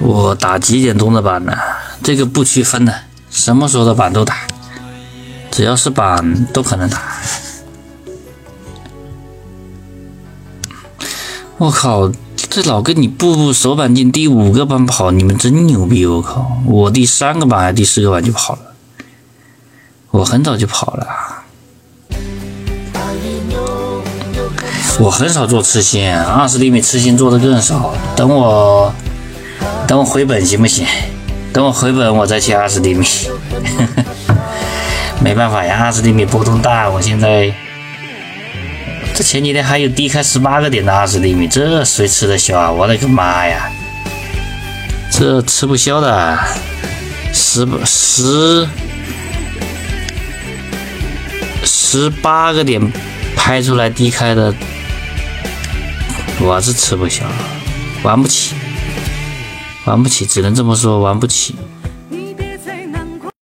我打几点钟的板呢？这个不区分的，什么时候的板都打，只要是板都可能打。我靠，这老跟你步步手板进第五个板跑，你们真牛逼！我靠，我第三个板还是第四个板就跑了，我很早就跑了。我很少做吃心，二十厘米吃心做的更少。等我，等我回本行不行？等我回本我再切二十厘米。没办法呀，二十厘米波动大。我现在，这前几天还有低开十八个点的二十厘米，这谁吃得消啊？我的个妈呀，这吃不消的，十十十八个点拍出来低开的。我是吃不消，玩不起，玩不起，只能这么说，玩不起。